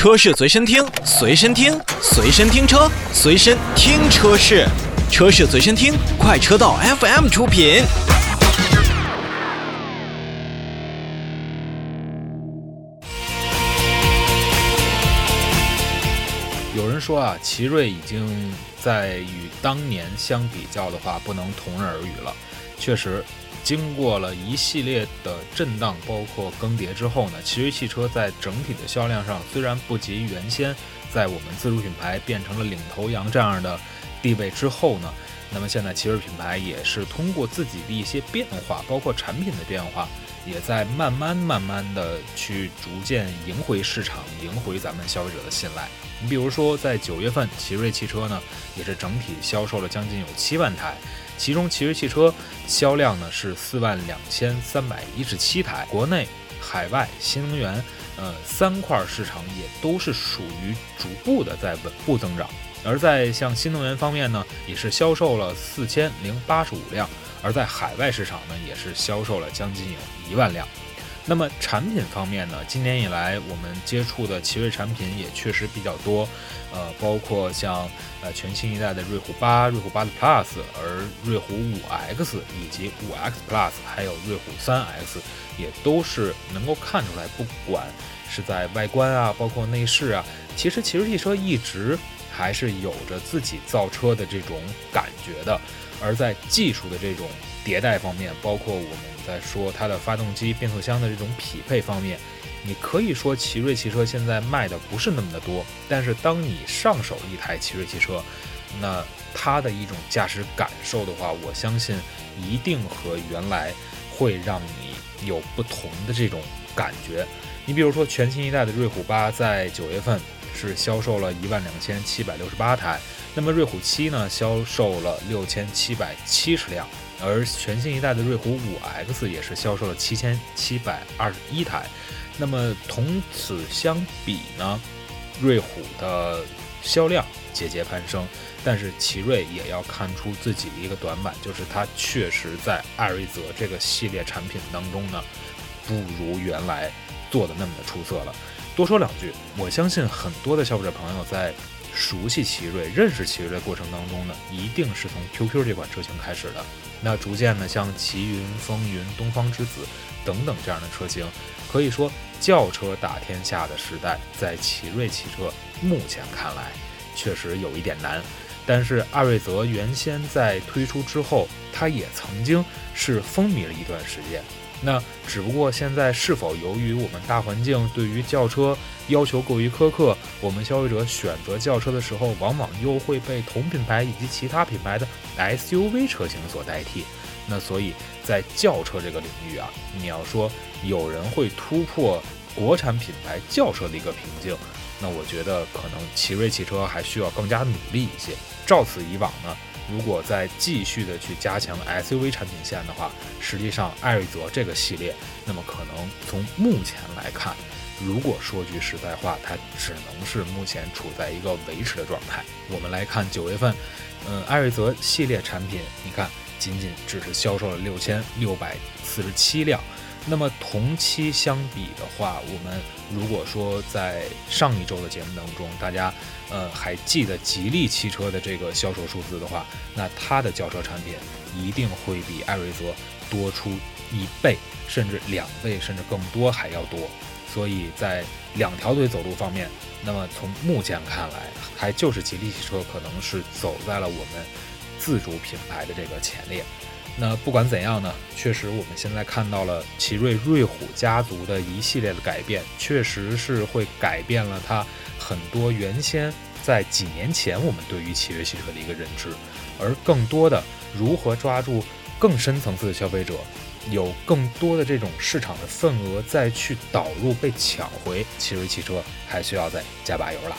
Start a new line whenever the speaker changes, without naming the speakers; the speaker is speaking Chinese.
车市随身听，随身听，随身听车，随身听车市，车市随身听，快车道 FM 出品。
有人说啊，奇瑞已经在与当年相比较的话，不能同日而语了。确实，经过了一系列的震荡，包括更迭之后呢，奇瑞汽车在整体的销量上虽然不及原先在我们自主品牌变成了领头羊这样的地位之后呢，那么现在奇瑞品牌也是通过自己的一些变化，包括产品的变化，也在慢慢慢慢的去逐渐赢回市场，赢回咱们消费者的信赖。你比如说，在九月份，奇瑞汽车呢也是整体销售了将近有七万台，其中奇瑞汽车销量呢是四万两千三百一十七台，国内、海外、新能源，呃三块市场也都是属于逐步的在稳步增长。而在像新能源方面呢，也是销售了四千零八十五辆，而在海外市场呢，也是销售了将近有一万辆。那么产品方面呢，今年以来我们接触的奇瑞产品也确实比较多，呃，包括像呃全新一代的瑞虎八、瑞虎八的 Plus，而瑞虎五 X 以及五 X Plus，还有瑞虎三 X，也都是能够看出来，不管是在外观啊，包括内饰啊，其实奇瑞汽车一直还是有着自己造车的这种感觉的。而在技术的这种迭代方面，包括我们在说它的发动机、变速箱的这种匹配方面，你可以说奇瑞汽车现在卖的不是那么的多，但是当你上手一台奇瑞汽车，那它的一种驾驶感受的话，我相信一定和原来会让你有不同的这种感觉。你比如说全新一代的瑞虎八，在九月份是销售了一万两千七百六十八台。那么瑞虎七呢，销售了六千七百七十辆，而全新一代的瑞虎五 X 也是销售了七千七百二十一台。那么同此相比呢，瑞虎的销量节节攀升，但是奇瑞也要看出自己的一个短板，就是它确实在艾瑞泽这个系列产品当中呢，不如原来做的那么的出色了。多说两句，我相信很多的消费者朋友在。熟悉奇瑞、认识奇瑞的过程当中呢，一定是从 QQ 这款车型开始的。那逐渐呢，像奇云、风云、东方之子等等这样的车型，可以说轿车打天下的时代，在奇瑞汽车目前看来确实有一点难。但是艾瑞泽原先在推出之后，它也曾经是风靡了一段时间。那只不过现在是否由于我们大环境对于轿车要求过于苛刻，我们消费者选择轿车的时候，往往又会被同品牌以及其他品牌的 SUV 车型所代替。那所以在轿车这个领域啊，你要说有人会突破国产品牌轿车的一个瓶颈，那我觉得可能奇瑞汽车还需要更加努力一些。照此以往呢？如果再继续的去加强 SUV 产品线的话，实际上艾瑞泽这个系列，那么可能从目前来看，如果说句实在话，它只能是目前处在一个维持的状态。我们来看九月份，嗯，艾瑞泽系列产品，你看仅仅只是销售了六千六百四十七辆。那么同期相比的话，我们如果说在上一周的节目当中，大家呃还记得吉利汽车的这个销售数字的话，那它的轿车产品一定会比艾瑞泽多出一倍，甚至两倍，甚至更多还要多。所以在两条腿走路方面，那么从目前看来，还就是吉利汽车可能是走在了我们自主品牌的这个前列。那不管怎样呢，确实我们现在看到了奇瑞瑞虎家族的一系列的改变，确实是会改变了它很多原先在几年前我们对于奇瑞汽车的一个认知，而更多的如何抓住更深层次的消费者，有更多的这种市场的份额再去导入被抢回，奇瑞汽车还需要再加把油了。